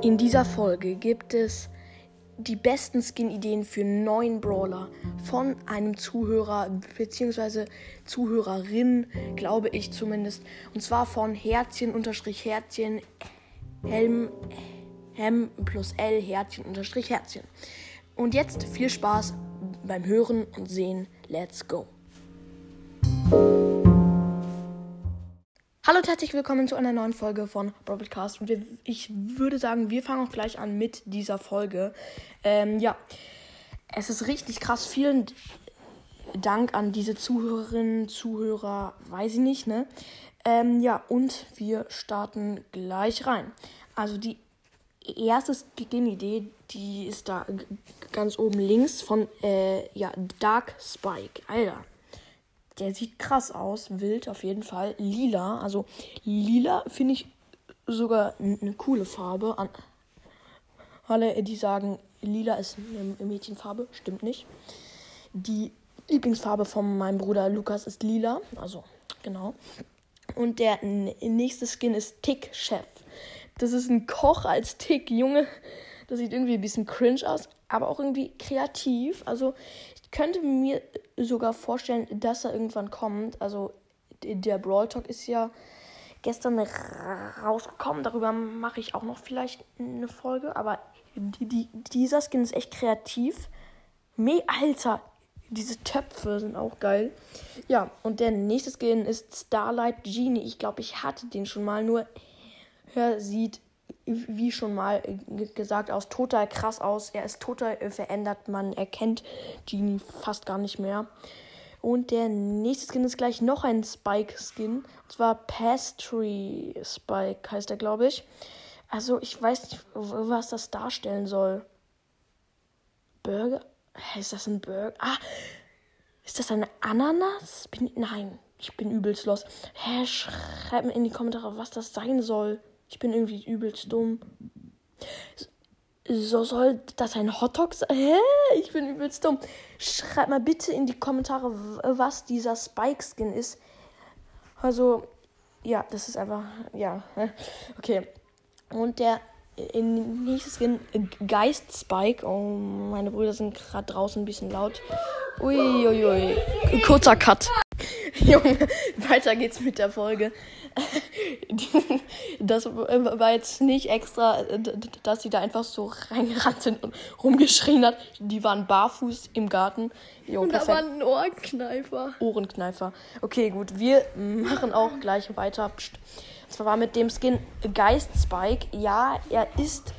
In dieser Folge gibt es die besten Skin-Ideen für neun Brawler von einem Zuhörer bzw. Zuhörerin, glaube ich zumindest. Und zwar von Herzchen unterstrich Herzchen Helm Hem plus L Herzchen unterstrich Herzchen. Und jetzt viel Spaß beim Hören und Sehen. Let's go! Hallo und herzlich willkommen zu einer neuen Folge von Broadcast. Und wir, ich würde sagen, wir fangen auch gleich an mit dieser Folge. Ähm, ja, es ist richtig krass. Vielen Dank an diese Zuhörerinnen, Zuhörer, weiß ich nicht, ne? Ähm, ja, und wir starten gleich rein. Also die erste Skin-Idee, die ist da ganz oben links von, äh, ja, Dark Spike. Alter. Der sieht krass aus, wild auf jeden Fall. Lila, also lila finde ich sogar eine coole Farbe. An alle, die sagen, lila ist eine Mädchenfarbe, stimmt nicht. Die Lieblingsfarbe von meinem Bruder Lukas ist lila, also genau. Und der nächste Skin ist Tick Chef. Das ist ein Koch als Tick, Junge. Das sieht irgendwie ein bisschen cringe aus, aber auch irgendwie kreativ. Also könnte mir sogar vorstellen, dass er irgendwann kommt. Also der Brawl Talk ist ja gestern rausgekommen. Darüber mache ich auch noch vielleicht eine Folge. Aber die, die, dieser Skin ist echt kreativ. Me Alter, diese Töpfe sind auch geil. Ja, und der nächste Skin ist Starlight Genie. Ich glaube, ich hatte den schon mal. Nur er sieht wie schon mal gesagt, aus total krass aus. Er ist total verändert. Man erkennt Genie fast gar nicht mehr. Und der nächste Skin ist gleich noch ein Spike-Skin. Und zwar Pastry Spike heißt er, glaube ich. Also ich weiß nicht, was das darstellen soll. Burger? Ist das ein Burger? Ah, ist das eine Ananas? Bin, nein, ich bin übelst los. Hä, schreibt mir in die Kommentare, was das sein soll. Ich bin irgendwie übelst dumm. So soll das ein Hotdog sein? Hä? Ich bin übelst dumm. Schreibt mal bitte in die Kommentare, was dieser Spike-Skin ist. Also, ja, das ist einfach, ja. Okay. Und der nächste Skin, Geist Spike. Oh, meine Brüder sind gerade draußen ein bisschen laut. Uiuiui. Ui, ui. Kurzer Cut. Junge, weiter geht's mit der Folge. das war jetzt nicht extra, dass sie da einfach so reingerannt sind und rumgeschrien hat. Die waren barfuß im Garten. Jo, und da war ein Ohrenkneifer. Ohrenkneifer. Okay, gut. Wir machen auch gleich weiter. Und zwar war mit dem Skin Geist Spike. Ja, er ist.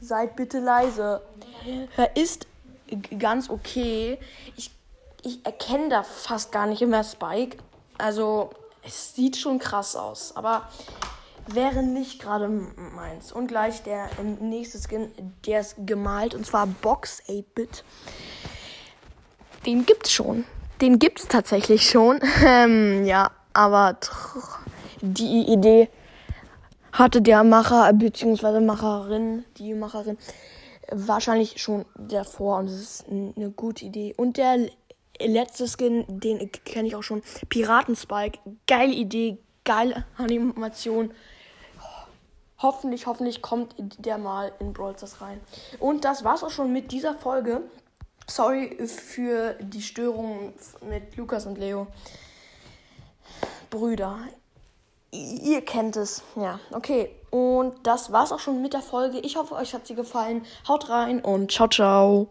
Seid bitte leise. Er ist ganz okay. Ich, ich erkenne da fast gar nicht immer Spike. Also, es sieht schon krass aus, aber wäre nicht gerade meins. Und gleich der nächste Skin, der ist gemalt und zwar Box 8-Bit. Den gibt's schon. Den gibt's tatsächlich schon. Ähm, ja, aber die Idee hatte der Macher bzw. Macherin, die Macherin wahrscheinlich schon davor und es ist eine gute Idee. Und der letzte Skin, den kenne ich auch schon. Piraten-Spike. Geile Idee, geile Animation. Hoffentlich, hoffentlich kommt der mal in Brawl Stars rein. Und das war's auch schon mit dieser Folge. Sorry für die Störung mit Lukas und Leo. Brüder. Ihr kennt es. Ja, okay. Und das war's auch schon mit der Folge. Ich hoffe, euch hat sie gefallen. Haut rein und ciao, ciao.